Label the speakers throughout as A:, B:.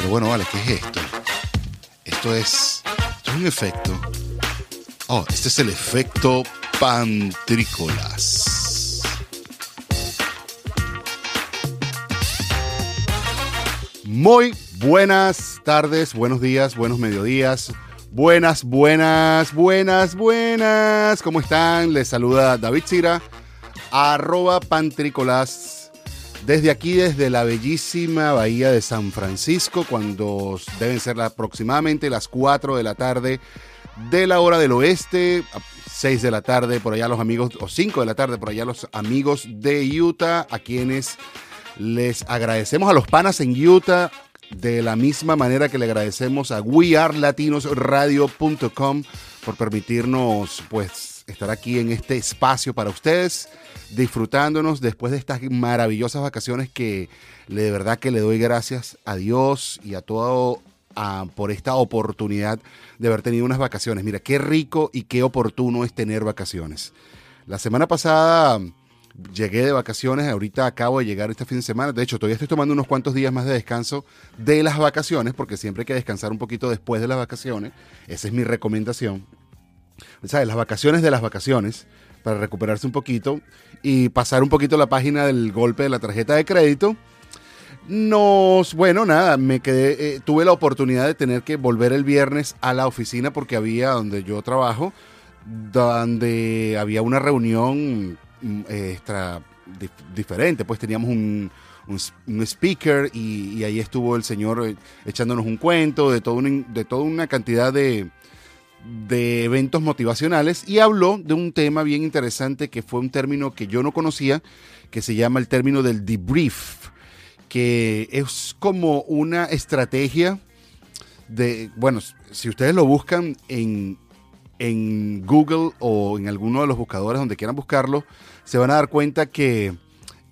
A: Pero bueno, vale, ¿qué es esto? Esto es, esto es un efecto. Oh, este es el efecto pantrícolas. Muy buenas tardes, buenos días, buenos mediodías. Buenas, buenas, buenas, buenas. ¿Cómo están? Les saluda David Cira, arroba pantrícolas. Desde aquí, desde la bellísima bahía de San Francisco, cuando deben ser aproximadamente las 4 de la tarde de la hora del oeste, 6 de la tarde por allá los amigos, o 5 de la tarde por allá los amigos de Utah, a quienes les agradecemos a los panas en Utah, de la misma manera que le agradecemos a wearlatinosradio.com por permitirnos pues estar aquí en este espacio para ustedes, disfrutándonos después de estas maravillosas vacaciones que de verdad que le doy gracias a Dios y a todo por esta oportunidad de haber tenido unas vacaciones. Mira, qué rico y qué oportuno es tener vacaciones. La semana pasada llegué de vacaciones, ahorita acabo de llegar este fin de semana. De hecho, todavía estoy tomando unos cuantos días más de descanso de las vacaciones, porque siempre hay que descansar un poquito después de las vacaciones. Esa es mi recomendación. ¿Sabes? Las vacaciones de las vacaciones, para recuperarse un poquito y pasar un poquito la página del golpe de la tarjeta de crédito. Nos, bueno, nada, me quedé, eh, tuve la oportunidad de tener que volver el viernes a la oficina porque había donde yo trabajo, donde había una reunión Mm, extra diferente, pues teníamos un, un, speaker y, ahí estuvo el señor eh, echándonos un cuento de, todo de toda una cantidad de, de eventos motivacionales y habló de un tema bien interesante que fue un término que yo no conocía, que se llama el término del debrief, que es como una estrategia de, bueno, si ustedes lo buscan en, en Google o en alguno de los buscadores donde quieran buscarlo, se van a dar cuenta que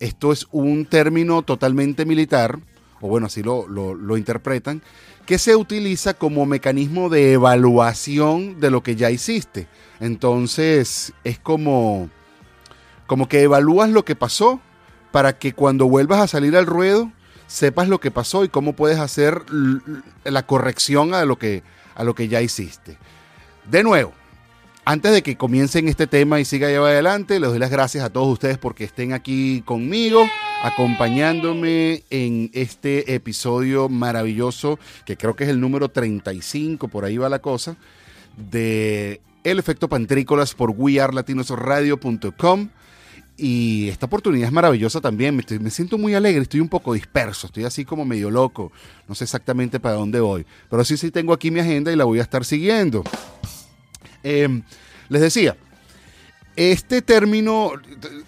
A: esto es un término totalmente militar, o bueno, así lo, lo, interpretan, que se utiliza como mecanismo de evaluación de lo que ya hiciste. Entonces, es como, como que evalúas lo que pasó para que cuando vuelvas a salir al ruedo sepas lo que pasó y cómo puedes hacer la corrección a lo que, a lo que ya hiciste. De nuevo, antes de que comiencen este tema y siga lleva adelante, les doy las gracias a todos ustedes porque estén aquí conmigo, acompañándome en este episodio maravilloso, que creo que es el número 35, por ahí va la cosa, de El Efecto Pantrícolas por wearlatinosradio.com. Y esta oportunidad es maravillosa también. Me, siento muy alegre, estoy un poco disperso, estoy así como medio loco. No sé exactamente para dónde voy. Pero sí, sí tengo aquí mi agenda y la voy a estar siguiendo. Em, les decía, este término,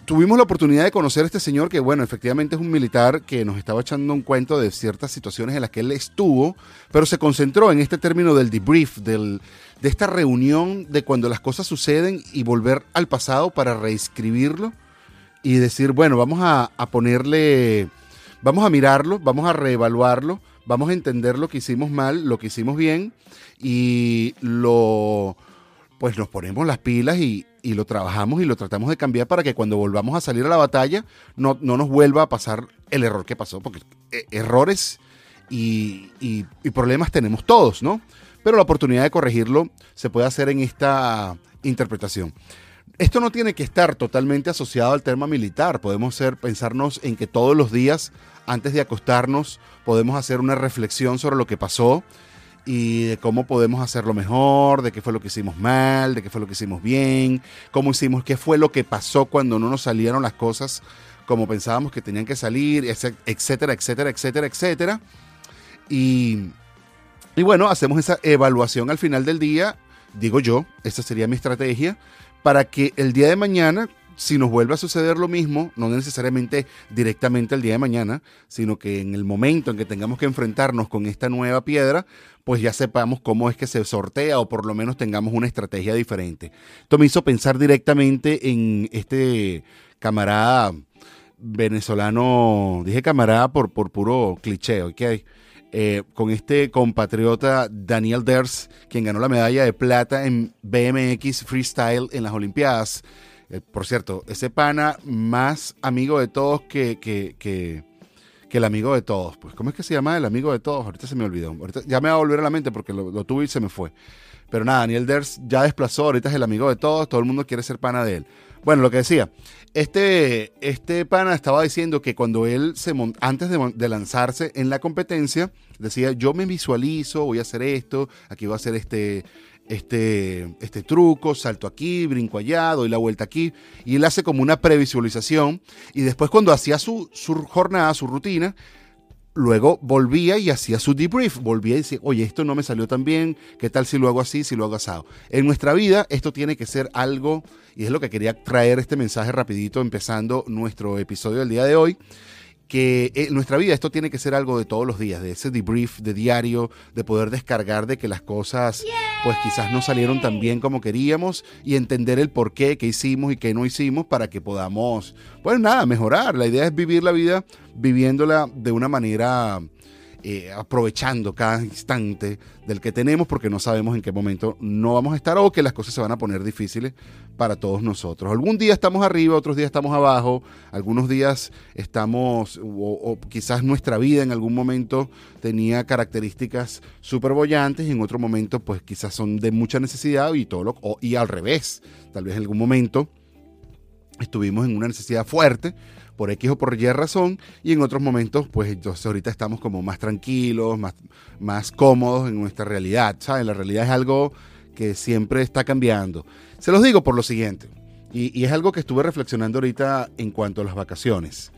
A: tuvimos la oportunidad de conocer a este señor que, bueno, efectivamente es un militar que nos estaba echando un cuento de ciertas situaciones en las que él estuvo, pero se concentró en este término del debrief, del, de esta reunión de cuando las cosas suceden y volver al pasado para reescribirlo y decir, bueno, vamos a, a ponerle, vamos a mirarlo, vamos a reevaluarlo, vamos a entender lo que hicimos mal, lo que hicimos bien y lo pues nos ponemos las pilas y, lo trabajamos y lo tratamos de cambiar para que cuando volvamos a salir a la batalla no, nos vuelva a pasar el error que pasó, porque eh, errores y, problemas tenemos todos, ¿no? Pero la oportunidad de corregirlo se puede hacer en esta interpretación. Esto no tiene que estar totalmente asociado al tema militar. Podemos ser, pensarnos en que todos los días, antes de acostarnos, podemos hacer una reflexión sobre lo que pasó y de cómo podemos hacerlo mejor, de qué fue lo que hicimos mal, de qué fue lo que hicimos bien, cómo hicimos, qué fue lo que pasó cuando no nos salieron las cosas como pensábamos que tenían que salir, etcétera, etcétera, etcétera, etcétera. Y, y bueno, hacemos esa evaluación al final del día, digo yo, esa sería mi estrategia, para que el día de mañana si nos vuelve a suceder lo mismo, no necesariamente directamente el día de mañana, sino que en el momento en que tengamos que enfrentarnos con esta nueva piedra, pues ya sepamos cómo es que se sortea o por lo menos tengamos una estrategia diferente. Esto me hizo pensar directamente en este camarada venezolano, dije camarada por, por puro cliché, ¿ok? Eh, con este compatriota Daniel Ders, quien ganó la medalla de plata en BMX Freestyle en las Olimpiadas. Eh, por cierto, ese pana más amigo de todos que, que, que el amigo de todos. Pues, ¿cómo es que se llama el amigo de todos? Ahorita se me olvidó. Ahorita ya me va a volver a la mente porque lo, tuve y se me fue. Pero nada, Daniel Ders ya desplazó, ahorita es el amigo de todos, todo el mundo quiere ser pana de él. Bueno, lo que decía, este, este pana estaba diciendo que cuando él se antes de, de, lanzarse en la competencia, decía, yo me visualizo, voy a hacer esto, aquí voy a hacer este, este, este truco, salto aquí, brinco allá, doy la vuelta aquí, y él hace como una previsualización, y después cuando hacía su, su jornada, su rutina, luego volvía y hacía su debrief, volvía y decía, oye, esto no me salió tan bien, ¿qué tal si lo hago así, si lo hago asado? En nuestra vida esto tiene que ser algo, y es lo que quería traer este mensaje rapidito empezando nuestro episodio del día de hoy, que en nuestra vida esto tiene que ser algo de todos los días, de ese debrief de diario, de poder descargar de que las cosas pues quizás no salieron tan bien como queríamos y entender el por qué, qué hicimos y qué no hicimos para que podamos, pues nada, mejorar. La idea es vivir la vida viviéndola de una manera eh, aprovechando cada instante del que tenemos porque no sabemos en qué momento no vamos a estar o que las cosas se van a poner difíciles para todos nosotros. Algún día estamos arriba, otros días estamos abajo, algunos días estamos, o, quizás nuestra vida en algún momento tenía características súper bollantes y en otro momento pues quizás son de mucha necesidad y lo, y al revés, tal vez en algún momento estuvimos en una necesidad fuerte por X o por Y razón, y en otros momentos, pues entonces ahorita estamos como más tranquilos, más, más cómodos en nuestra realidad, ¿saben? La realidad es algo que siempre está cambiando. Se los digo por lo siguiente, y, es algo que estuve reflexionando ahorita en cuanto a las vacaciones.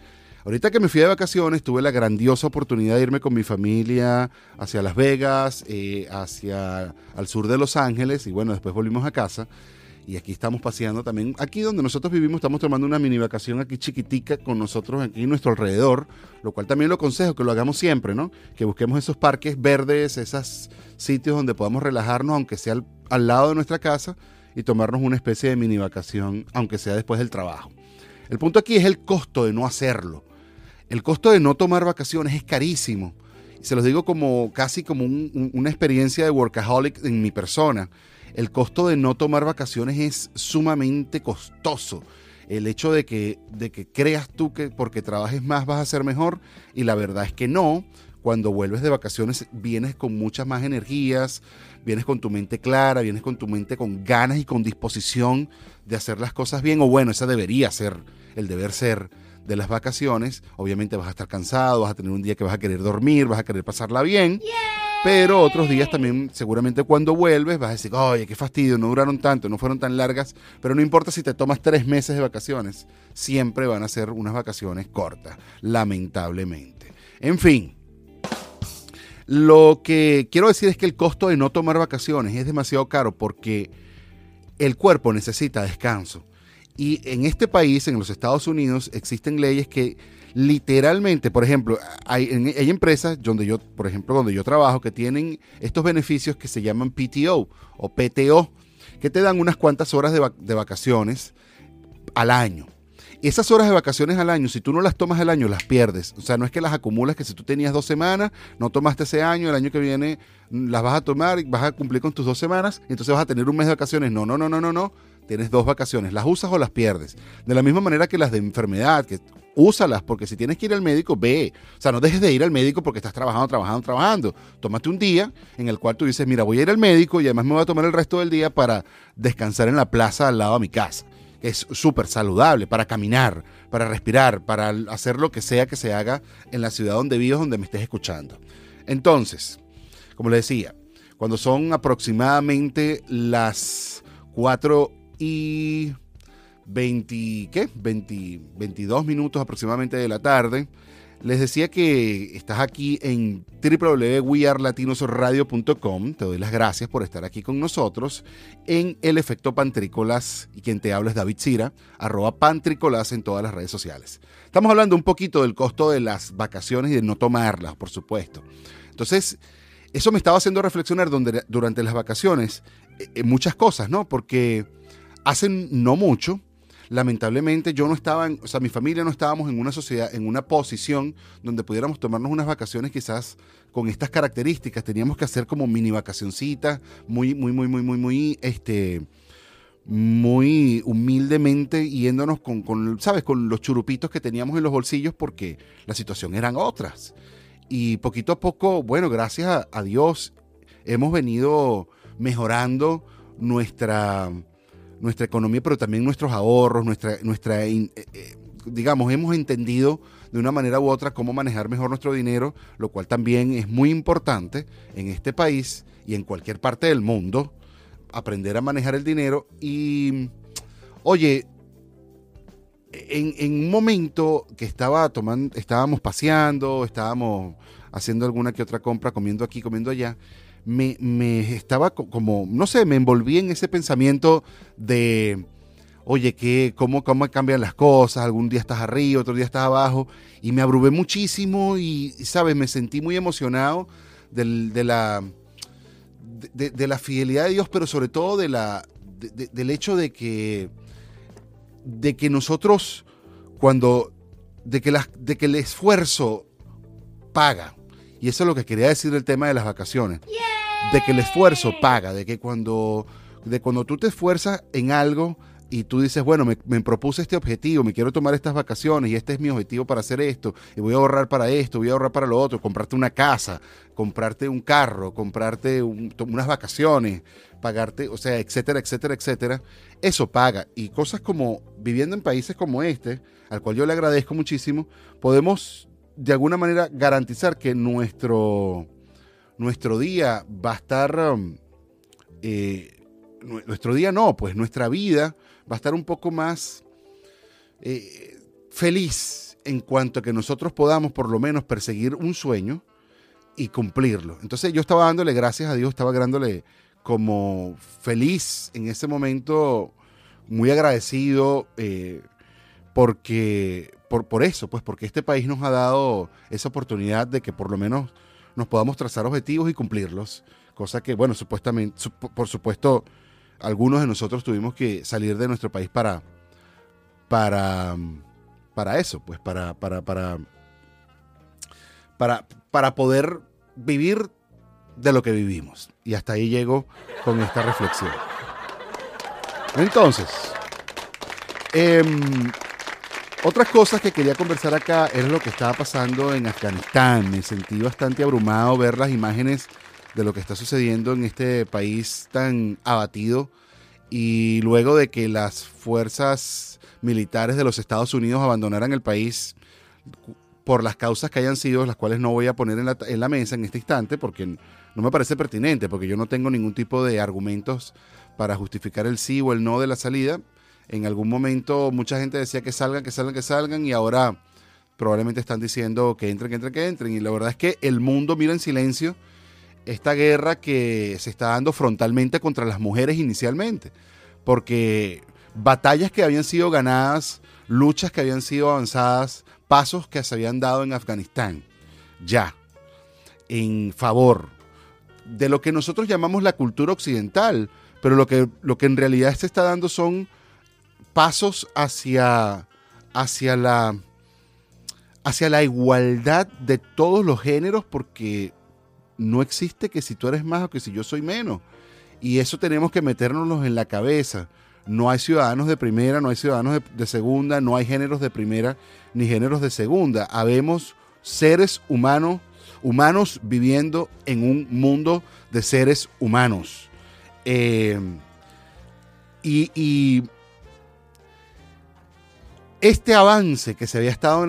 A: Ahorita que me fui de vacaciones, tuve la grandiosa oportunidad de irme con mi familia hacia Las Vegas, eh, hacia al sur de Los Ángeles, y bueno, después volvimos a casa. Y aquí estamos paseando también. Aquí donde nosotros vivimos estamos tomando una mini vacación aquí chiquitica con nosotros aquí en nuestro alrededor, lo cual también lo aconsejo que lo hagamos siempre, ¿no? Que busquemos esos parques verdes, esos sitios donde podamos relajarnos, aunque sea al, lado de nuestra casa, y tomarnos una especie de mini vacación, aunque sea después del trabajo. El punto aquí es el costo de no hacerlo. El costo de no tomar vacaciones es carísimo. se los digo como casi como una experiencia de workaholic en mi persona el costo de no tomar vacaciones es sumamente costoso. El hecho de que, de que creas tú que porque trabajes más vas a ser mejor y la verdad es que no. Cuando vuelves de vacaciones vienes con muchas más energías, vienes con tu mente clara, vienes con tu mente con ganas y con disposición de hacer las cosas bien, o bueno, esa debería ser el deber ser de las vacaciones. Obviamente vas a estar cansado, vas a tener un día que vas a querer dormir, vas a querer pasarla bien. Pero otros días también, seguramente cuando vuelves, vas a decir, oye, qué fastidio, no duraron tanto, no fueron tan largas. Pero no importa si te tomas tres meses de vacaciones, siempre van a ser unas vacaciones cortas, lamentablemente. En fin, lo que quiero decir es que el costo de no tomar vacaciones es demasiado caro porque el cuerpo necesita descanso. Y en este país, en los Estados Unidos, existen leyes que literalmente, por ejemplo, hay, empresas donde yo, por ejemplo, donde yo trabajo, que tienen estos beneficios que se llaman PTO o PTO, que te dan unas cuantas horas de, de vacaciones al año. Esas horas de vacaciones al año, si tú no las tomas al año, las pierdes. O sea, no es que las acumulas, que si tú tenías dos semanas, no tomaste ese año, el año que viene las vas a tomar y vas a cumplir con tus dos semanas, entonces vas a tener un mes de vacaciones. No, no, no, no, no, no. Tienes dos vacaciones. ¿Las usas o las pierdes? De la misma manera que las de enfermedad, que úsalas, porque si tienes que ir al médico, ve. O sea, no dejes de ir al médico porque estás trabajando, trabajando, trabajando. Tómate un día en el cual tú dices, mira, voy a ir al médico y además me voy a tomar el resto del día para descansar en la plaza al lado de mi casa. Es súper saludable para caminar, para respirar, para hacer lo que sea que se haga en la ciudad donde vivas, donde me estés escuchando. Entonces, como le decía, cuando son aproximadamente las 4 y 20, ¿qué? 20, 22 minutos aproximadamente de la tarde. Les decía que estás aquí en www.wearlatinosradio.com. Te doy las gracias por estar aquí con nosotros en El Efecto Pantrícolas y quien te habla es David Cira, arroba Pantrícolas en todas las redes sociales. Estamos hablando un poquito del costo de las vacaciones y de no tomarlas, por supuesto. Entonces, eso me estaba haciendo reflexionar durante las vacaciones en eh, muchas cosas, ¿no? Porque hace no mucho, lamentablemente yo no estaba, o sea, mi familia no estábamos en una sociedad, en una posición donde pudiéramos tomarnos unas vacaciones quizás con estas características. Teníamos que hacer como mini vacacioncitas, muy, muy, muy, muy, muy, muy, este, muy humildemente yéndonos con, con, ¿sabes? Con los churupitos que teníamos en los bolsillos porque la situación eran otras. Y poquito a poco, bueno, gracias a, Dios, hemos venido mejorando nuestra, nuestra economía, pero también nuestros ahorros, nuestra, nuestra eh, eh, digamos, hemos entendido de una manera u otra cómo manejar mejor nuestro dinero, lo cual también es muy importante en este país y en cualquier parte del mundo, aprender a manejar el dinero. Y, oye, en, un momento que estaba tomando, estábamos paseando, estábamos haciendo alguna que otra compra, comiendo aquí, comiendo allá, me, estaba como, no sé, me envolví en ese pensamiento de, oye, ¿qué, cómo, ¿cómo cambian las cosas? Algún día estás arriba, otro día estás abajo, y me abrumé muchísimo y, ¿sabes? Me sentí muy emocionado de, la, de, la fidelidad de Dios, pero sobre todo de la, del hecho de que de que nosotros, cuando, de que, de que el esfuerzo paga, y eso es lo que quería decir el tema de las vacaciones, de que el esfuerzo paga, de que cuando, de cuando tú te esfuerzas en algo, y tú dices, bueno, me, me, propuse este objetivo, me quiero tomar estas vacaciones y este es mi objetivo para hacer esto, y voy a ahorrar para esto, voy a ahorrar para lo otro, comprarte una casa, comprarte un carro, comprarte unas vacaciones, pagarte, o sea, etcétera, etcétera, etcétera, eso paga. Y cosas como viviendo en países como este, al cual yo le agradezco muchísimo, podemos de alguna manera garantizar que nuestro, nuestro día va a estar... Um, eh, nuestro día no, pues nuestra vida va a estar un poco más eh, feliz en cuanto a que nosotros podamos por lo menos perseguir un sueño y cumplirlo. Entonces yo estaba dándole gracias a Dios, estaba dándole como feliz en ese momento, muy agradecido eh, porque por, por eso, pues porque este país nos ha dado esa oportunidad de que por lo menos nos podamos trazar objetivos y cumplirlos, cosa que, bueno, supuestamente, por supuesto, algunos de nosotros tuvimos que salir de nuestro país para, para, para eso, pues para, para, para, para, para poder vivir de lo que vivimos. Y hasta ahí llego con esta reflexión. Entonces, em, otras cosas que quería conversar acá es lo que estaba pasando en Afganistán. Me sentí bastante abrumado ver las imágenes de lo que está sucediendo en este país tan abatido y luego de que las fuerzas militares de los Estados Unidos abandonaran el país por las causas que hayan sido, las cuales no voy a poner en la, en la mesa en este instante porque no me parece pertinente, porque yo no tengo ningún tipo de argumentos para justificar el sí o el no de la salida. En algún momento mucha gente decía que salgan, que salgan, que salgan y ahora probablemente están diciendo que entren, que entren, que entren. Y la verdad es que el mundo mira en silencio esta guerra que se está dando frontalmente contra las mujeres inicialmente, porque batallas que habían sido ganadas, luchas que habían sido avanzadas, pasos que se habían dado en Afganistán, ya, en favor de lo que nosotros llamamos la cultura occidental, pero lo que, lo que en realidad se está dando son pasos hacia, hacia, la, hacia la igualdad de todos los géneros, porque no existe que si tú eres más o que si yo soy menos. Y eso tenemos que meternos en la cabeza. No hay ciudadanos de primera, no hay ciudadanos de, segunda, no hay géneros de primera ni géneros de segunda. Habemos seres humanos, humanos viviendo en un mundo de seres humanos. Eh, y, este avance que se había estado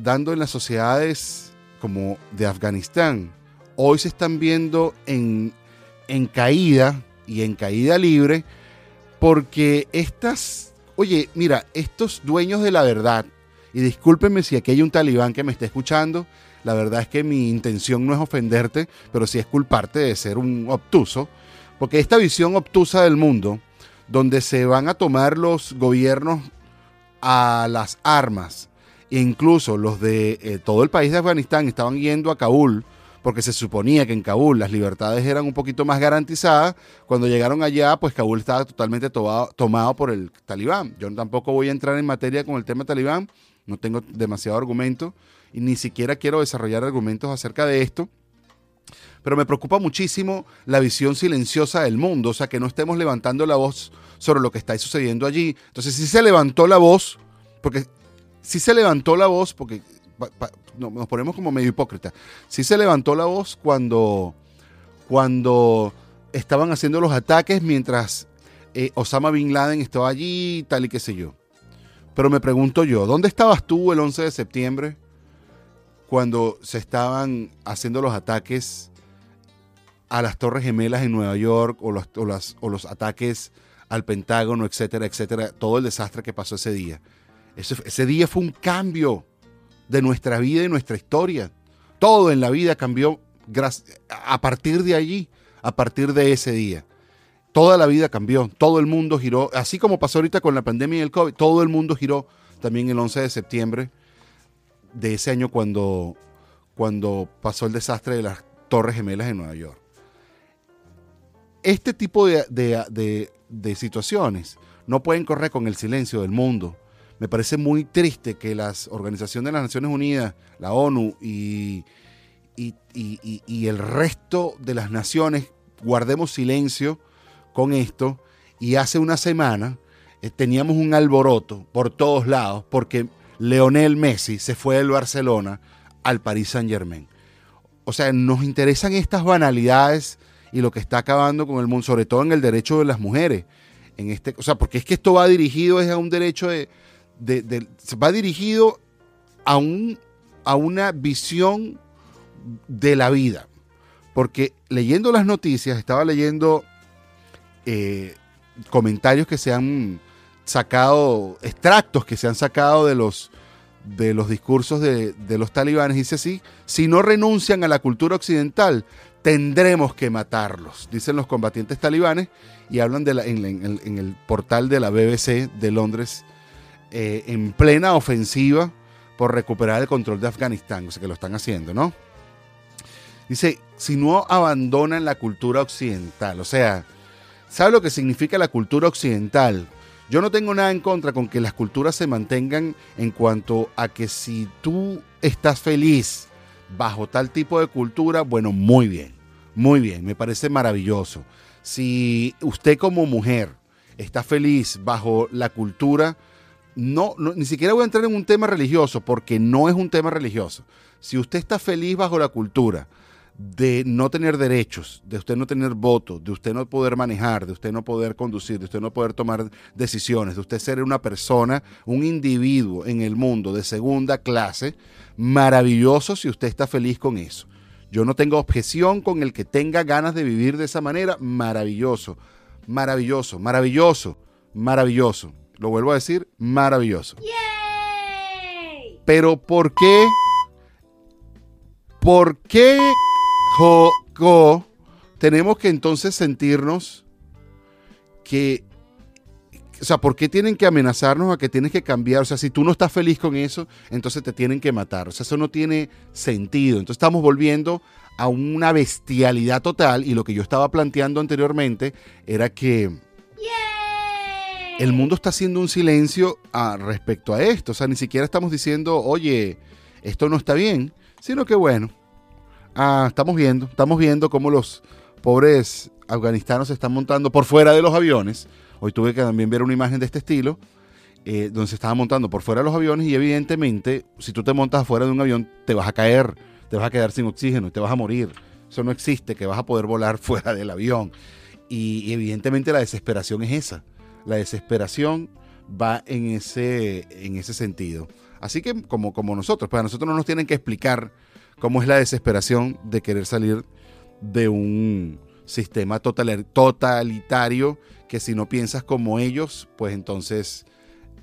A: dando en las sociedades como de Afganistán, hoy se están viendo en, en caída y en caída libre porque estas, oye, mira, estos dueños de la verdad, y discúlpenme si aquí hay un talibán que me está escuchando, la verdad es que mi intención no es ofenderte, pero sí es culparte de ser un obtuso, porque esta visión obtusa del mundo, donde se van a tomar los gobiernos a las armas, e incluso los de eh, todo el país de Afganistán estaban yendo a Kabul, porque se suponía que en Kabul las libertades eran un poquito más garantizadas. Cuando llegaron allá, pues Kabul estaba totalmente tomado, por el talibán. Yo tampoco voy a entrar en materia con el tema talibán, no tengo demasiado argumento y ni siquiera quiero desarrollar argumentos acerca de esto. pero me preocupa muchísimo la visión silenciosa del mundo, o sea, que no estemos levantando la voz sobre lo que está sucediendo allí. Entonces, si se levantó la voz, porque si se levantó la voz, porque nos ponemos como medio hipócrita, si se levantó la voz cuando, cuando estaban haciendo los ataques mientras eh, Osama Bin Laden estaba allí, tal y qué sé yo. Pero me pregunto yo, ¿dónde estabas tú el 11 de septiembre cuando se estaban haciendo los ataques a las Torres Gemelas en Nueva York o los, o los ataques al Pentágono, etcétera, etcétera, todo el desastre que pasó ese día. Ese, día fue un cambio de nuestra vida y nuestra historia. Todo en la vida cambió a partir de allí, a partir de ese día. Toda la vida cambió, todo el mundo giró, así como pasó ahorita con la pandemia y el COVID, todo el mundo giró también el 11 de septiembre de ese año cuando, cuando pasó el desastre de las Torres Gemelas en Nueva York. Este tipo de situaciones no pueden correr con el silencio del mundo. Me parece muy triste que las organizaciones de las Naciones Unidas, la ONU y, y, el resto de las naciones guardemos silencio con esto. Y hace una semana eh, teníamos un alboroto por todos lados porque Leonel Messi se fue del Barcelona al Paris Saint Germain. O sea, nos interesan estas banalidades y lo que está acabando con el mundo, sobre todo en el derecho de las mujeres. En este, o sea, porque es que esto va dirigido es a un derecho de, va dirigido a, un, a una visión de la vida. Porque leyendo las noticias, estaba leyendo eh, comentarios que se han sacado, extractos que se han sacado de los, de los discursos de, los talibanes. Dice así, si no renuncian a la cultura occidental, tendremos que matarlos, dicen los combatientes talibanes y hablan de la, en, el portal de la BBC de Londres eh, en plena ofensiva por recuperar el control de Afganistán, o sea que lo están haciendo, ¿no? Dice, si no abandonan la cultura occidental, o sea, ¿sabe lo que significa la cultura occidental? Yo no tengo nada en contra con que las culturas se mantengan en cuanto a que si tú estás feliz bajo tal tipo de cultura, bueno, muy bien, muy bien, me parece maravilloso. Si usted como mujer está feliz bajo la cultura, no, ni siquiera voy a entrar en un tema religioso, porque no es un tema religioso. Si usted está feliz bajo la cultura de no tener derechos, de usted no tener voto, de usted no poder manejar, de usted no poder conducir, de usted no poder tomar decisiones, de usted ser una persona, un individuo en el mundo de segunda clase, maravilloso si usted está feliz con eso. Yo no tengo objeción con el que tenga ganas de vivir de esa manera, maravilloso, maravilloso, maravilloso, maravilloso. Lo vuelvo a decir, maravilloso. Pero ¿por qué? ¿Por qué tenemos que entonces sentirnos que, o sea, ¿por qué tienen que amenazarnos a que tienes que cambiar? O sea, si tú no estás feliz con eso, entonces te tienen que matar. O sea, eso no tiene sentido. Entonces estamos volviendo a una bestialidad total y lo que yo estaba planteando anteriormente era que el mundo está haciendo un silencio a, respecto a esto. O sea, ni siquiera estamos diciendo, oye, esto no está bien, sino que bueno, Ah, estamos viendo, estamos viendo cómo los pobres afganistanos se están montando por fuera de los aviones. Hoy tuve que también ver una imagen de este estilo, eh, donde se estaban montando por fuera de los aviones y evidentemente, si tú te montas afuera de un avión, te vas a caer, te vas a quedar sin oxígeno te vas a morir. Eso no existe, que vas a poder volar fuera del avión. Y, evidentemente la desesperación es esa. La desesperación va en ese, en ese sentido. Así que como, como nosotros, pues a nosotros no nos tienen que explicar cómo es la desesperación de querer salir de un sistema totalitario que si no piensas como ellos, pues entonces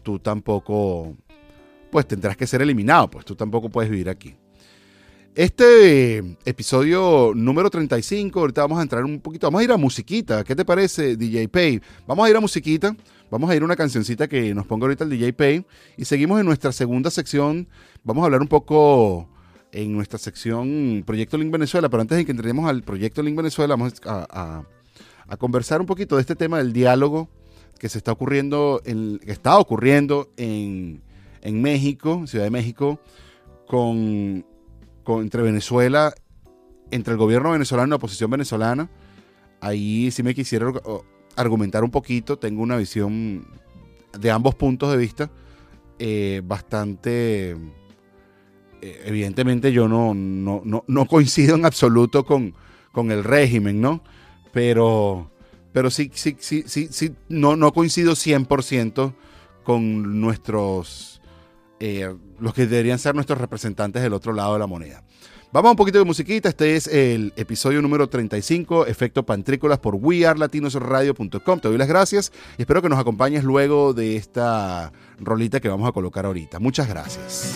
A: tú tampoco, pues tendrás que ser eliminado, pues tú tampoco puedes vivir aquí. Este episodio número 35, ahorita vamos a entrar un poquito, vamos a ir a musiquita, ¿qué te parece DJ Pay? Vamos a ir a musiquita, vamos a ir a una cancioncita que nos ponga ahorita el DJ Pay y seguimos en nuestra segunda sección, vamos a hablar un poco en nuestra sección Proyecto Link Venezuela, pero antes de que entremos al Proyecto Link Venezuela, vamos a, conversar un poquito de este tema del diálogo que se está ocurriendo, en, que está ocurriendo en, en México, Ciudad de México, con, con, entre Venezuela
B: entre el gobierno venezolano y la oposición venezolana. Ahí sí me quisiera argumentar un poquito. Tengo una visión de ambos puntos de vista eh, bastante... Eh, evidentemente yo no, no, coincido en absoluto con, con el régimen, ¿no? Pero, pero sí, sí, sí, sí, sí no, no coincido 100% con nuestros, eh, los que deberían ser nuestros representantes del otro lado de la moneda. Vamos a un poquito de musiquita. Este es el episodio número 35, Efecto Pantrícolas por wearlatinosradio.com. Te doy las gracias y espero que nos acompañes luego de esta rolita que vamos a colocar ahorita. Muchas gracias.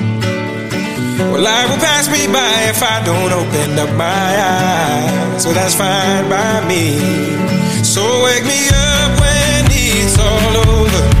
B: Well, life will pass me by if I don't open up my eyes. So that's fine by me. So wake me up when it's all over.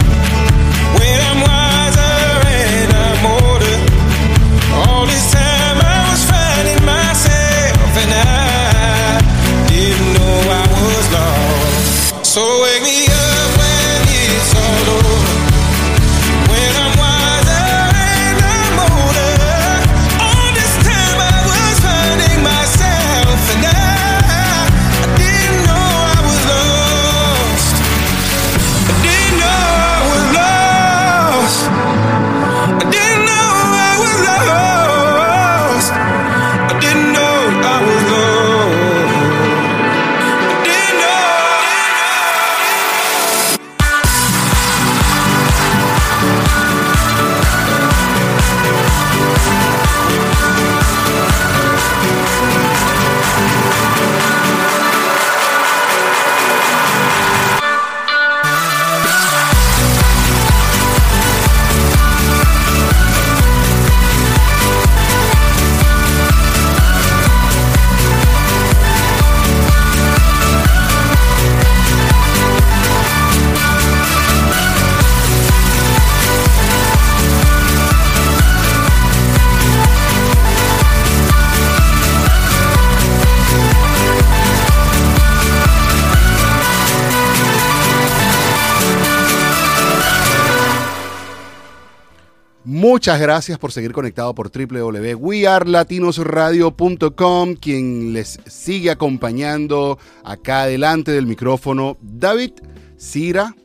B: Muchas gracias por seguir conectado por www.wearlatinosradio.com, quien les sigue acompañando acá delante del micrófono, David Cira,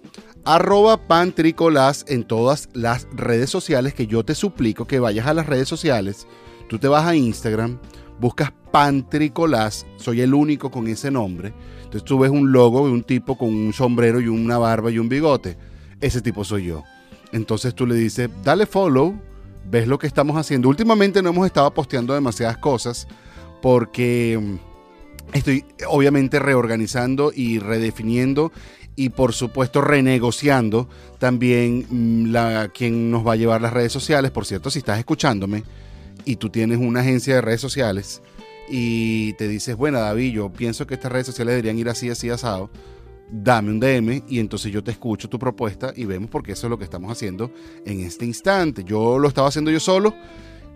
B: arroba pantricolás en todas las redes sociales, que yo te suplico que vayas a las redes sociales
A: Tú te vas a Instagram, buscas Pantricolás, soy el único con ese nombre. Entonces tú ves un logo de un tipo con un sombrero y una barba y un bigote. Ese tipo soy yo. Entonces tú le dices, dale follow, ves lo que estamos haciendo. Últimamente no hemos estado posteando demasiadas cosas porque mm, estoy obviamente reorganizando y redefiniendo y por supuesto renegociando también mm, la, quién nos va a llevar las redes sociales. Por cierto, si estás escuchándome y tú tienes una agencia de redes sociales y te dices, bueno David, yo pienso que estas redes sociales deberían ir así, así, asado, dame un DM y entonces yo te escucho tu propuesta y vemos porque eso es lo que estamos haciendo en este instante. Yo lo estaba haciendo yo solo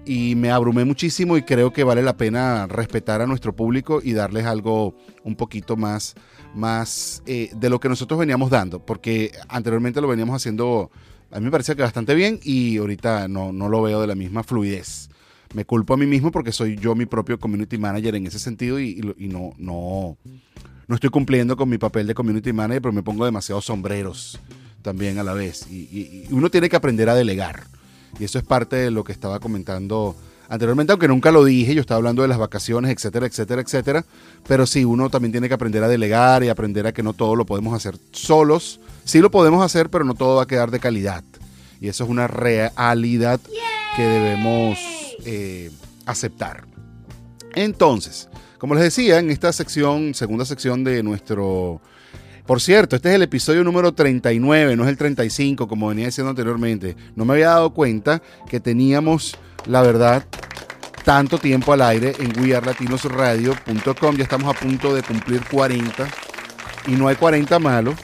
A: y me abrumé muchísimo y creo que vale la pena respetar a nuestro público y darles algo un poquito más, más eh, de lo que nosotros veníamos dando, porque anteriormente lo veníamos haciendo, a mí me parecía que bastante bien y ahorita no, no lo veo de la misma fluidez. Me culpo a mí mismo porque soy yo mi propio community manager en ese sentido y, y no, no, no estoy cumpliendo con mi papel de community manager, pero me pongo demasiados sombreros también a la vez. Y, uno tiene que aprender a delegar. Y eso es parte de lo que estaba comentando anteriormente, aunque nunca lo dije, yo estaba hablando de las vacaciones, etcétera, etcétera, etcétera. Pero sí, uno también tiene que aprender a delegar y aprender a que no todo lo podemos hacer solos. Sí lo podemos hacer, pero no todo va a quedar de calidad. Y eso es una realidad que debemos eh, aceptar. Entonces, como les decía, en esta sección, segunda sección de nuestro... Por cierto, este es el episodio número 39, no es el 35 como venía diciendo anteriormente. No me había dado cuenta que teníamos, la verdad, tanto tiempo al aire en wearlatinosradio.com. Ya estamos a punto de cumplir 40 y no hay 40 malos.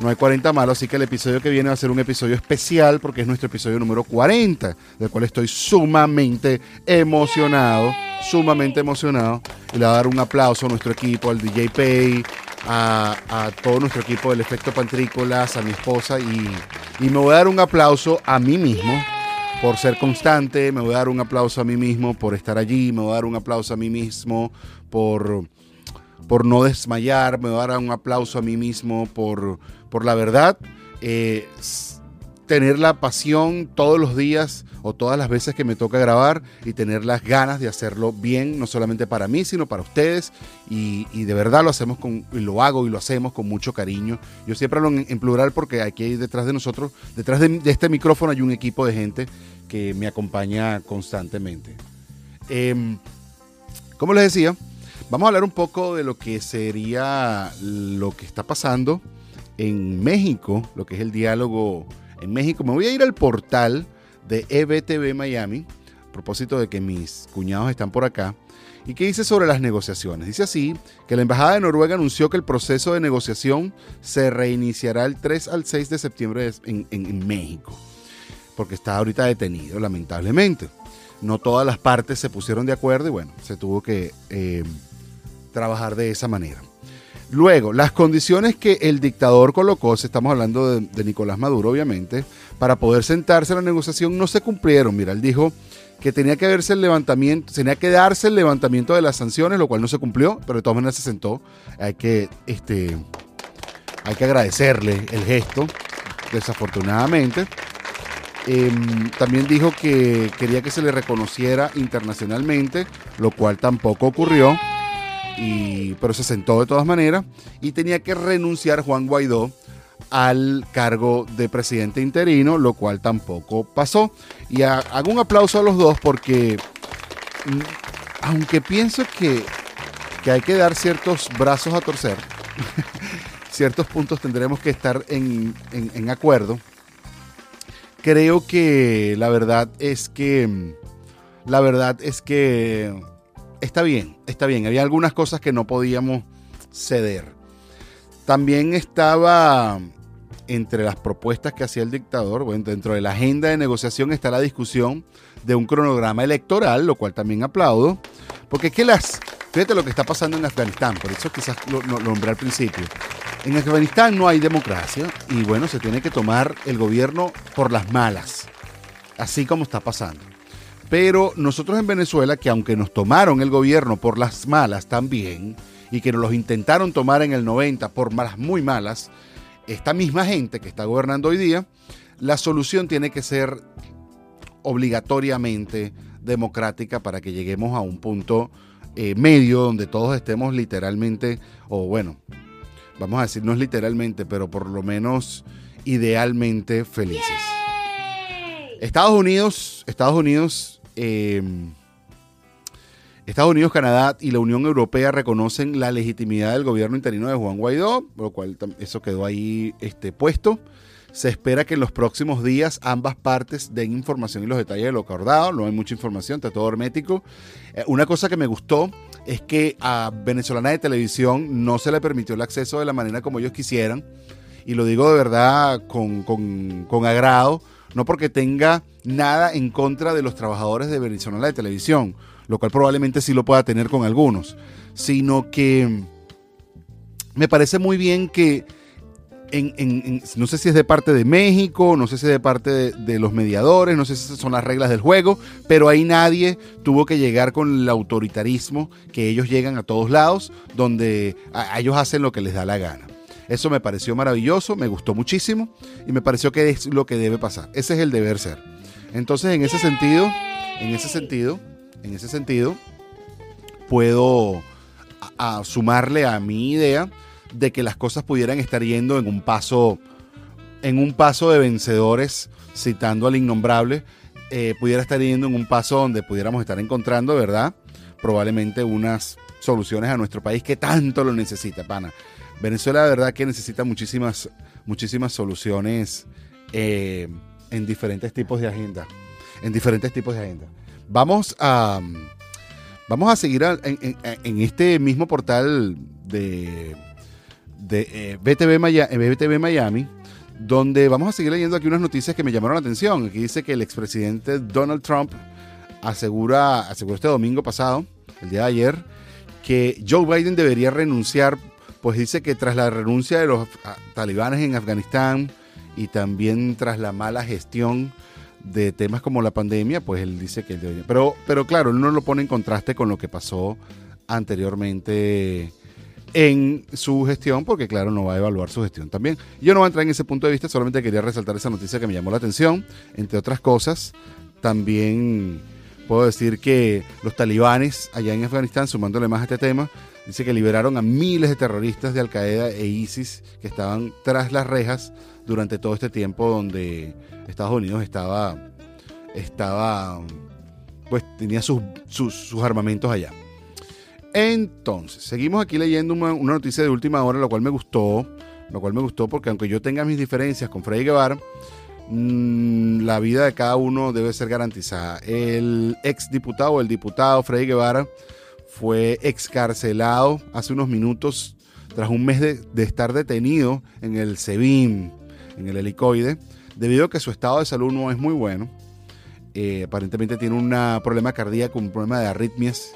A: No hay 40 malos, así que el episodio que viene va a ser un episodio especial porque es nuestro episodio número 40, del cual estoy sumamente emocionado, sumamente emocionado. Y le voy a dar un aplauso a nuestro equipo, al DJ Pay, a, todo nuestro equipo del Efecto Pantrícolas, a mi esposa y, y me voy a dar un aplauso a mí mismo por ser constante, me voy a dar un aplauso a mí mismo por estar allí, me voy a dar un aplauso a mí mismo por por no desmayar, me voy a dar un aplauso a mí mismo por, por la verdad. Eh, tener la pasión todos los días o todas las veces que me toca grabar y tener las ganas de hacerlo bien, no solamente para mí, sino para ustedes. Y, de verdad lo hacemos con, lo hago y lo hacemos con mucho cariño. Yo siempre hablo en, plural porque aquí detrás de nosotros, detrás de, este micrófono hay un equipo de gente que me acompaña constantemente. Em, como les decía, Vamos a hablar un poco de lo que sería lo que está pasando en México, lo que es el diálogo en México. Me voy a ir al portal de EBTV Miami, a propósito de que mis cuñados están por acá. ¿Y qué dice sobre las negociaciones? Dice así, que la Embajada de Noruega anunció que el proceso de negociación se reiniciará el 3 al 6 de septiembre en, México, porque está ahorita detenido, lamentablemente. No todas las partes se pusieron de acuerdo y bueno, se tuvo que eh, trabajar de esa manera. Luego, las condiciones que el dictador colocó, si estamos hablando de, Nicolás Maduro, obviamente, para poder sentarse a la negociación no se cumplieron. Mira, él dijo que tenía que verse el levantamiento, tenía que darse el levantamiento de las sanciones, lo cual no se cumplió, pero de todas maneras se sentó. Hay que, este, hay que agradecerle el gesto, desafortunadamente. Em, también dijo que quería que se le reconociera internacionalmente, lo cual tampoco ocurrió pero se sentó de todas maneras y tenía que renunciar Juan Guaidó al cargo de presidente interino, lo cual tampoco pasó. Y hago un aplauso a los dos porque, mm, aunque pienso que, que hay que dar ciertos brazos a torcer, ciertos puntos tendremos que estar en, en acuerdo, creo que la verdad es que, la verdad es que está bien, está bien. Había algunas cosas que no podíamos ceder. También estaba entre las propuestas que hacía el dictador, bueno, dentro de la agenda de negociación está la discusión de un cronograma electoral, lo cual también aplaudo, porque es que las, fíjate lo que está pasando en Afganistán, por eso quizás lo, nombré al principio. En Afganistán no hay democracia y bueno, se tiene que tomar el gobierno por las malas, así como está pasando. Pero nosotros en Venezuela, que aunque nos tomaron el gobierno por las malas también, y que nos los intentaron tomar en el 90 por malas muy malas, esta misma gente que está gobernando hoy día, la solución tiene que ser obligatoriamente democrática para que lleguemos a un punto eh, medio donde todos estemos literalmente, o bueno, vamos a decir, no es literalmente, pero por lo menos idealmente felices. Estados Unidos, Estados Unidos, em, Estados Unidos, Canadá y la Unión Europea reconocen la legitimidad del gobierno interino de Juan Guaidó, lo cual eso quedó ahí este, puesto. Se espera que en los próximos días ambas partes den información y los detalles de lo acordado. No hay mucha información, está todo hermético. Eh, una cosa que me gustó es que a Venezolana de Televisión no se le permitió el acceso de la manera como ellos quisieran. Y lo digo de verdad con, con agrado, no porque tenga nada en contra de los trabajadores de Venezolana de Televisión, lo cual probablemente sí lo pueda tener con algunos, sino que me parece muy bien que no sé si es de parte de México, no sé si es de parte de, los mediadores, no sé si son las reglas del juego, pero ahí nadie tuvo que llegar con el autoritarismo que ellos llegan a todos lados, donde ellos hacen lo que les da la gana. Eso me pareció maravilloso, me gustó muchísimo y me pareció que es lo que debe pasar. Ese es el deber ser. Entonces, en ese sentido, en ese sentido, en ese sentido, puedo sumarle a mi idea de que las cosas pudieran estar yendo en un paso, en un paso de vencedores, citando al innombrable, eh, pudiera estar yendo en un paso donde pudiéramos estar encontrando, ¿verdad? Probablemente unas soluciones a nuestro país que tanto lo necesita, pana. Venezuela, de verdad, que necesita muchísimas, muchísimas soluciones eh, en diferentes tipos de agenda. En diferentes tipos de agenda. Vamos a, vamos a seguir en este mismo portal de de eh, BTV, Miami, Miami, donde vamos a seguir leyendo aquí unas noticias que me llamaron la atención. Aquí dice que el expresidente Donald Trump asegura, aseguró este domingo pasado, el día de ayer, que Joe Biden debería renunciar, pues dice que tras la renuncia de los talibanes en Afganistán y también tras la mala gestión de temas como la pandemia, pues él dice que. Pero, pero claro, él no lo pone en contraste con lo que pasó anteriormente en su gestión, porque claro, no va a evaluar su gestión también. Yo no voy a entrar en ese punto de vista, solamente quería resaltar esa noticia que me llamó la atención. Entre otras cosas, también puedo decir que los talibanes allá en Afganistán, sumándole más a este tema, dice que liberaron a miles de terroristas de Al Qaeda e ISIS que estaban tras las rejas durante todo este tiempo donde Estados Unidos estaba, estaba pues tenía sus, sus armamentos allá. Entonces, seguimos aquí leyendo una, noticia de última hora, la cual me gustó, lo cual me gustó porque aunque yo tenga mis diferencias con Freddy Guevara, mm, la vida de cada uno debe ser garantizada. El ex diputado, el diputado Freddy Guevara, fue excarcelado hace unos minutos tras un mes de, estar detenido en el SEBIN, en el helicoide, debido a que su estado de salud no es muy bueno. Eh, aparentemente tiene un problema cardíaco, un problema de arritmias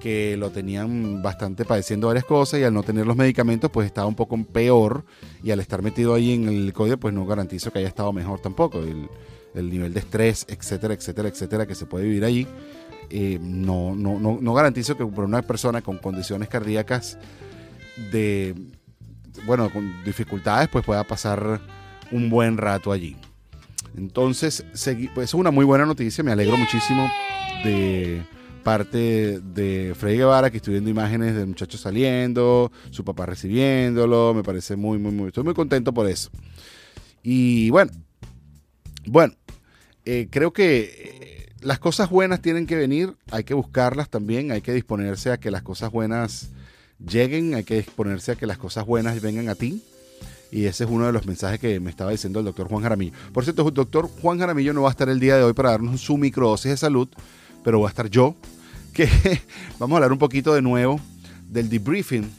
A: que lo tenían bastante padeciendo varias cosas y al no tener los medicamentos pues estaba un poco peor y al estar metido ahí en el código pues no garantizo que haya estado mejor tampoco. El, nivel de estrés, etcétera, etcétera, etcétera que se puede vivir allí, eh, no, no, no, garantizo que por una persona con condiciones cardíacas de, bueno, con dificultades pues pueda pasar un buen rato allí. Entonces, pues, es una muy buena noticia, me alegro muchísimo de parte de Freddy Guevara, que estoy viendo imágenes del muchacho saliendo, su papá recibiéndolo, me parece muy, muy, muy, estoy muy contento por eso. Y bueno, bueno, eh, creo que eh, las cosas buenas tienen que venir, hay que buscarlas también, hay que disponerse a que las cosas buenas lleguen, hay que disponerse a que las cosas buenas vengan a ti. Y ese es uno de los mensajes que me estaba diciendo el doctor Juan Jaramillo. Por cierto, el doctor Juan Jaramillo no va a estar el día de hoy para darnos su microdosis de salud, pero va a estar yo que vamos a hablar un poquito de nuevo del debriefing,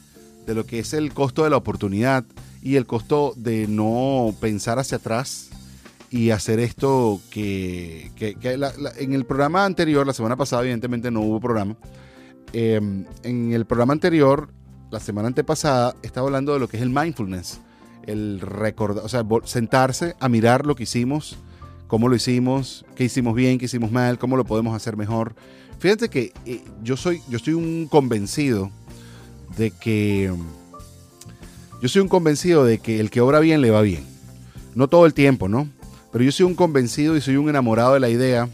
A: de lo que es el costo de la oportunidad y el costo de no pensar hacia atrás y hacer esto que, en el programa anterior, la semana pasada evidentemente no hubo programa, em, en el programa anterior, la semana antepasada, estaba hablando de lo que es el mindfulness, el recordar, o sea, sentarse a mirar lo que hicimos, cómo lo hicimos, qué hicimos bien, qué hicimos mal, cómo lo podemos hacer mejor Fíjate que eh, yo soy, yo estoy un convencido de que yo soy un convencido de que el que obra bien le va bien. No todo el tiempo, ¿no? Pero yo soy un convencido y soy un enamorado de la idea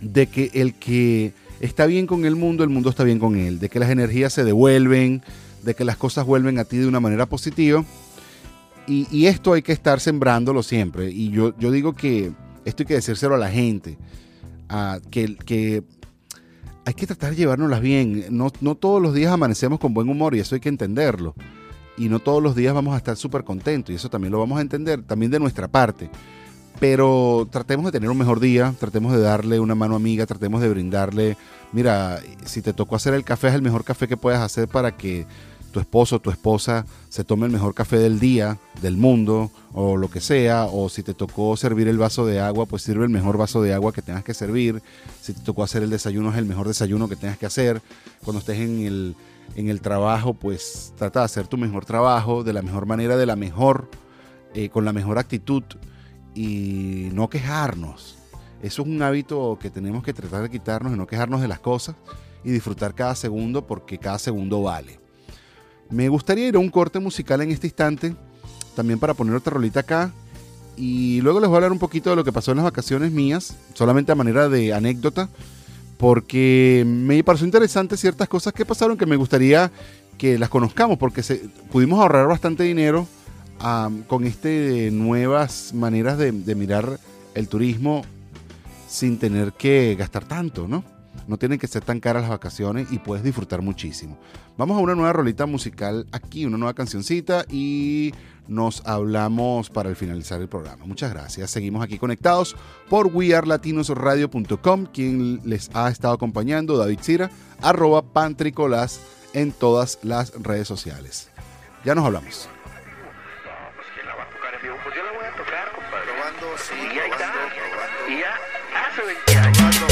A: de que el que está bien con el mundo, el mundo está bien con él, de que las energías se devuelven, de que las cosas vuelven a ti de una manera positiva. Y, esto hay que estar sembrándolo siempre. Y yo, yo digo que esto hay que decírselo a la gente, que, que hay que tratar de llevárnoslas bien. No, no todos los días amanecemos con buen humor y eso hay que entenderlo. Y no todos los días vamos a estar súper contentos y eso también lo vamos a entender, también de nuestra parte. Pero tratemos de tener un mejor día, tratemos de darle una mano amiga, tratemos de brindarle, mira, si te tocó hacer el café es el mejor café que puedas hacer para que tu esposo o tu esposa se tome el mejor café del día, del mundo, o lo que sea, o si te tocó servir el vaso de agua, pues sirve el mejor vaso de agua que tengas que servir, si te tocó hacer el desayuno es el mejor desayuno que tengas que hacer, cuando estés en el, en el trabajo, pues trata de hacer tu mejor trabajo de la mejor manera, de la mejor, eh, con la mejor actitud y no quejarnos. Eso es un hábito que tenemos que tratar de quitarnos y no quejarnos de las cosas y disfrutar cada segundo porque cada segundo vale. Me gustaría ir a un corte musical en este instante, también para poner otra rolita acá. Y luego les voy a hablar un poquito de lo que pasó en las vacaciones mías, solamente a manera de anécdota, porque me pareció interesante ciertas cosas que pasaron que me gustaría que las conozcamos, porque se, pudimos ahorrar bastante dinero con este nuevas maneras de, mirar el turismo sin tener que gastar tanto, ¿no? No tienen que ser tan caras las vacaciones y puedes disfrutar muchísimo. Vamos a una nueva rolita musical aquí, una nueva cancioncita y nos hablamos para el finalizar el programa. Muchas gracias. Seguimos aquí conectados por wearlatinosradio.com, quien les ha estado acompañando, David Cira, arroba pantricolás en todas las redes sociales. Ya nos hablamos. Y ahí está. Ya hace 20.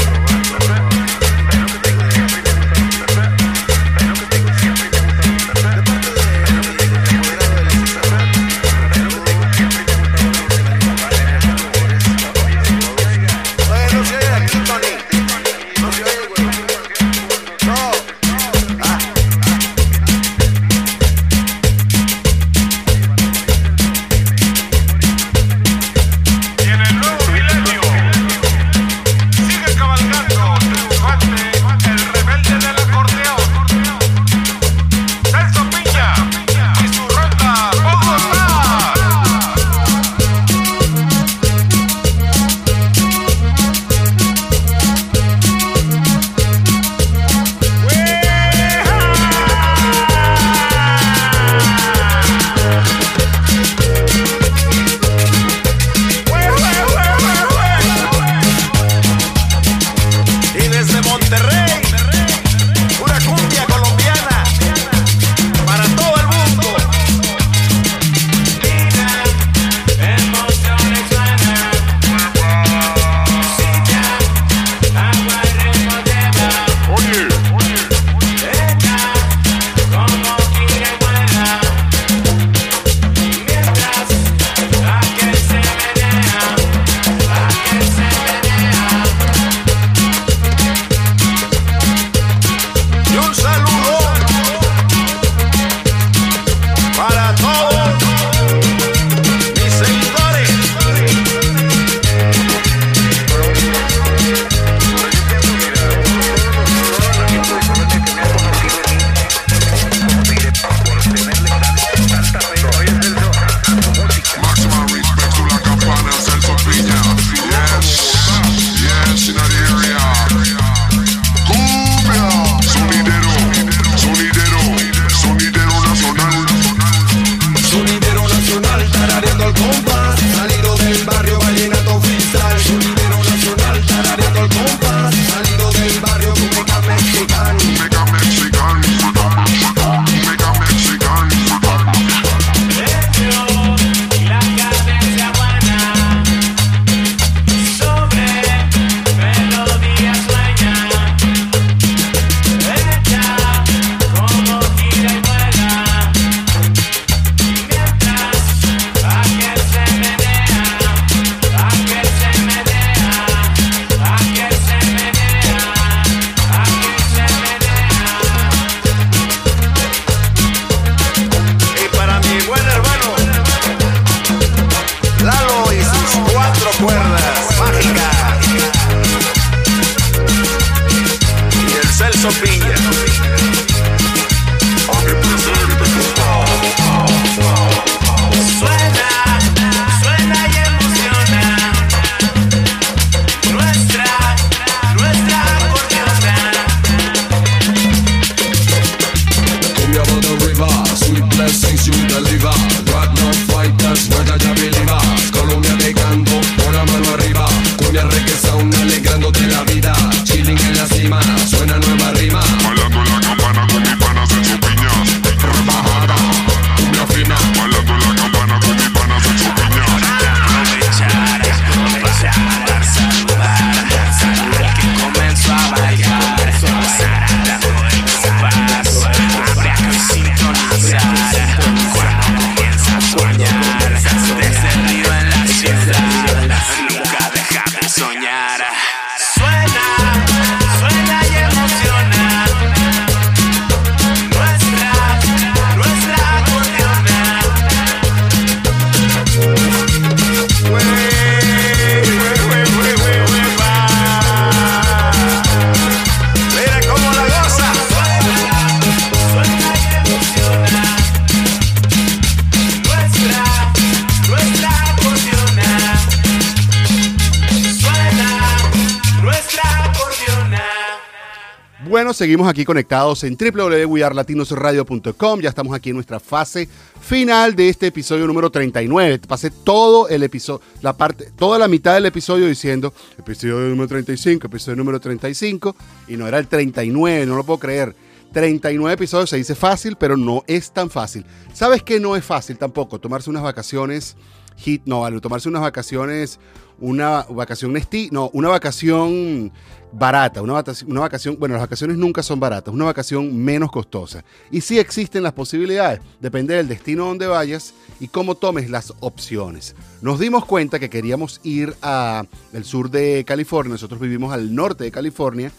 A: Seguimos aquí conectados en www.wearlatinosradio.com. Ya estamos aquí en nuestra fase final de este episodio número 39. Pasé todo el episodio, la parte, toda la mitad del episodio diciendo episodio número 35, episodio número 35, y no era el 39, no lo puedo creer. 39 episodios se dice fácil, pero no es tan fácil. ¿Sabes qué no es fácil tampoco? Tomarse unas vacaciones hit, no, vale, tomarse unas vacaciones, una vacación no, una vacación barata, una, una vacación, bueno, las vacaciones nunca son baratas, una vacación menos costosa. Y sí existen las posibilidades, depende del destino donde vayas y cómo tomes las opciones. Nos dimos cuenta que queríamos ir al sur de California, nosotros vivimos al norte de California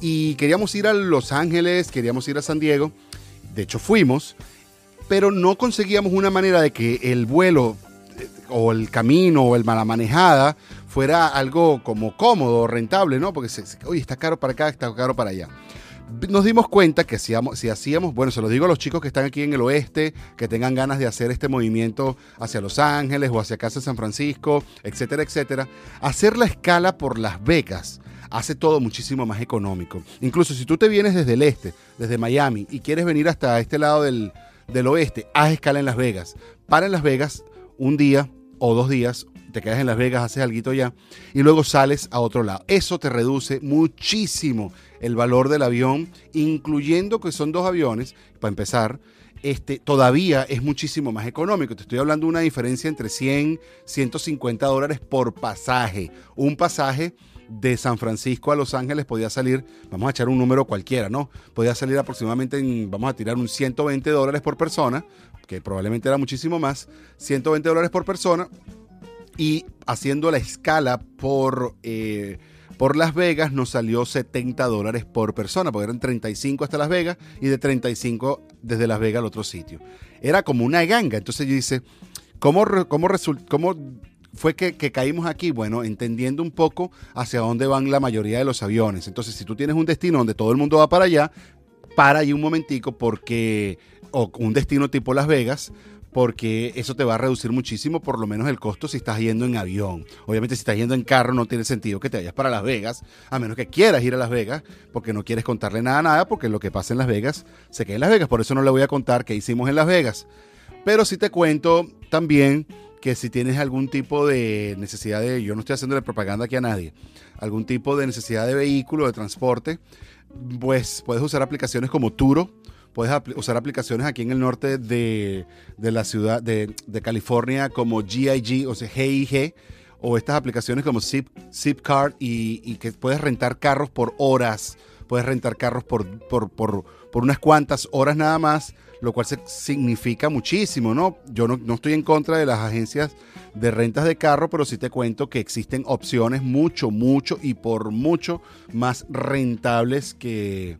A: y queríamos ir a Los Ángeles, queríamos ir a San Diego, de hecho fuimos, pero no conseguíamos una manera de que el vuelo o el camino o el mala manejada fuera algo como cómodo, rentable, ¿no? Porque, oye, está caro para acá, está caro para allá. Nos dimos cuenta que si hacíamos, bueno, se lo digo a los chicos que están aquí en el oeste, que tengan ganas de hacer este movimiento hacia Los Ángeles o hacia casa de San Francisco, etcétera, etcétera, hacer la escala por Las Vegas hace todo muchísimo más económico. Incluso si tú te vienes desde el este, desde Miami, y quieres venir hasta este lado del, del oeste, haz escala en Las Vegas. Para en Las Vegas un día o dos días te quedas en Las Vegas, haces algo ya, y luego sales a otro lado. Eso te reduce muchísimo el valor del avión, incluyendo que son dos aviones, para empezar, este, todavía es muchísimo más económico. Te estoy hablando de una diferencia entre 100, 150 dólares por pasaje. Un pasaje de San Francisco a Los Ángeles podía salir, vamos a echar un número cualquiera, ¿no? Podía salir aproximadamente, en, vamos a tirar un 120 dólares por persona, que probablemente era muchísimo más, 120 dólares por persona, y haciendo la escala por, eh, por Las Vegas nos salió 70 dólares por persona, porque eran 35 hasta Las Vegas y de 35 desde Las Vegas al otro sitio. Era como una ganga. Entonces yo dice, ¿cómo, cómo, cómo fue que, que, caímos aquí? Bueno, entendiendo un poco hacia dónde van la mayoría de los aviones. Entonces, si tú tienes un destino donde todo el mundo va para allá, para ahí un momentico porque, o un destino tipo Las Vegas, porque eso te va a reducir muchísimo, por lo menos el costo si estás yendo en avión. Obviamente si estás yendo en carro no tiene sentido que te vayas para Las Vegas, a menos que quieras ir a Las Vegas, porque no quieres contarle nada a nada, porque lo que pasa en Las Vegas se queda en Las Vegas, por eso no le voy a contar qué hicimos en Las Vegas. Pero sí te cuento también que si tienes algún tipo de necesidad de, yo no estoy haciendo propaganda aquí a nadie, algún tipo de necesidad de vehículo, de transporte, pues puedes usar aplicaciones como Turo, puedes usar aplicaciones aquí en el norte de, la ciudad de, California como GIG, o sea, GIG, o estas aplicaciones como Zip, Zipcard y, y, que puedes rentar carros por horas, puedes rentar carros por, por, por, unas cuantas horas nada más, lo cual significa muchísimo, ¿no? Yo no, no, estoy en contra de las agencias de rentas de carro, pero sí te cuento que existen opciones mucho, mucho y por mucho más rentables que,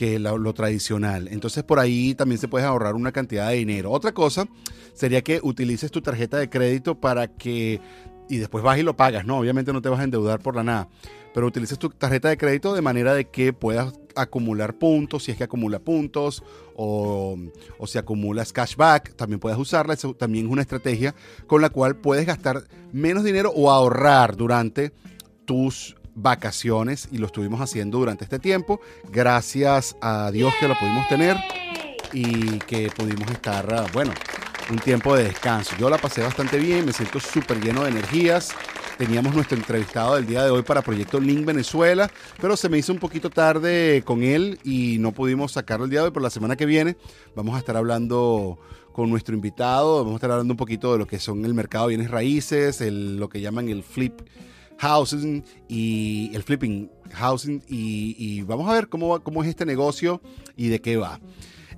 A: que lo, tradicional. Entonces por ahí también se puede ahorrar una cantidad de dinero. Otra cosa sería que utilices tu tarjeta de crédito para que y después vas y lo pagas, ¿no? Obviamente no te vas a endeudar por la nada, pero utilices tu tarjeta de crédito de manera de que puedas acumular puntos, si es que acumula puntos, o, o si acumulas cashback, también puedes usarla. Eso también es una estrategia con la cual puedes gastar menos dinero o ahorrar durante tus vacaciones y lo estuvimos haciendo durante este tiempo. Gracias a Dios que lo pudimos tener y que pudimos estar, ah, bueno, un tiempo de descanso. Yo la pasé bastante bien, me siento súper lleno de energías. Teníamos nuestro entrevistado del día de hoy para Proyecto Link Venezuela, pero se me hizo un poquito tarde con él y no pudimos sacarlo el día de hoy, pero la semana que viene vamos a estar hablando con nuestro invitado, vamos a estar hablando un poquito de lo que son el mercado de bienes raíces, el, lo que llaman el flip housing y el flipping housing y, y vamos a ver cómo, cómo es este negocio y de qué va.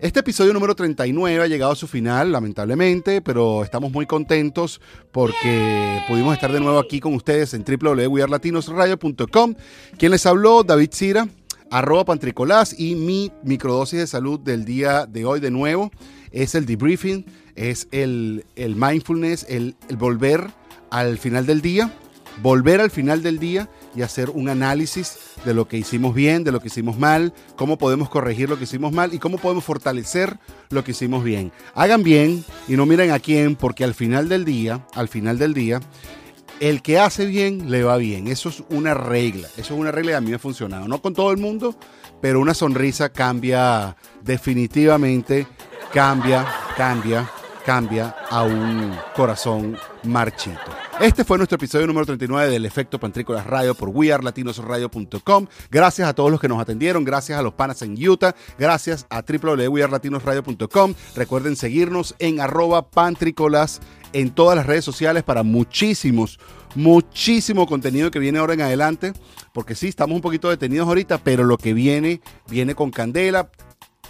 A: Este episodio número 39 ha llegado a su final, lamentablemente, pero estamos muy contentos porque pudimos estar de nuevo aquí con ustedes en www.wearlatinosradio.com. Quien les habló, David Cira, arroba pantricolás y mi microdosis de salud del día de hoy de nuevo es el debriefing, es el, el mindfulness, el, el volver al final del día, volver al final del día y hacer un análisis de lo que hicimos bien, de lo que hicimos mal, cómo podemos corregir lo que hicimos mal y cómo podemos fortalecer lo que hicimos bien. Hagan bien y no miren a quién, porque al final del día, al final del día, el que hace bien le va bien. Eso es una regla. Eso es una regla y a mí me ha funcionado. No con todo el mundo, pero una sonrisa cambia definitivamente, cambia, cambia, cambia a un corazón marchito. Este fue nuestro episodio número 39 del Efecto Pantrícolas Radio por wearlatinosradio.com. Gracias a todos los que nos atendieron, gracias a los panas en Utah, gracias a www.wearlatinosradio.com. Recuerden seguirnos en arroba pantrícolas en todas las redes sociales para muchísimos, muchísimo contenido que viene ahora en adelante. Porque sí, estamos un poquito detenidos ahorita, pero lo que viene, viene con candela.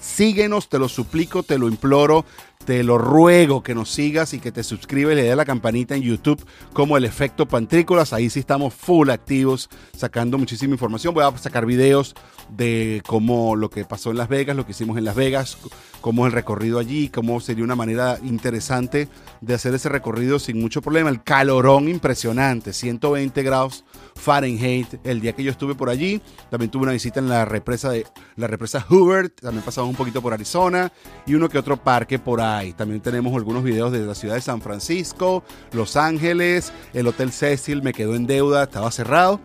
A: Síguenos, te lo suplico, te lo imploro te lo ruego que nos sigas y que te suscribes, le des la campanita en YouTube como el efecto pantrícolas. Ahí sí estamos full activos, sacando muchísima información. Voy a sacar videos de cómo lo que pasó en Las Vegas, lo que hicimos en Las Vegas, cómo es el recorrido allí, cómo sería una manera interesante de hacer ese recorrido sin mucho problema. El calorón impresionante, 120 grados Fahrenheit el día que yo estuve por allí. También tuve una visita en la represa de la represa Hoover, también pasamos un poquito por Arizona y uno que otro parque por ahí. También tenemos algunos videos de la ciudad de San Francisco, Los Ángeles, el Hotel Cecil me quedó en deuda, estaba cerrado.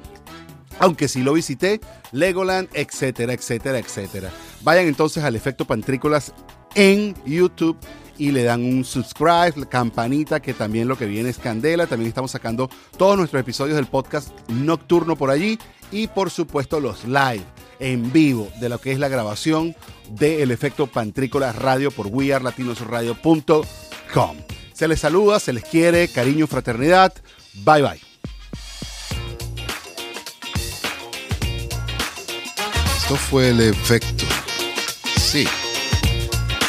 A: Aunque sí lo visité, Legoland, etcétera, etcétera, etcétera. Vayan entonces al efecto Pantrícolas en YouTube y le dan un subscribe, campanita, que también lo que viene es candela. También estamos sacando todos nuestros episodios del podcast nocturno por allí y por supuesto los live en vivo de lo que es la grabación del efecto Pantrícolas Radio por wearlatinosradio.com. Se les saluda, se les quiere, cariño, fraternidad. Bye bye. Esto fue el efecto. Sí.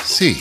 A: Sí,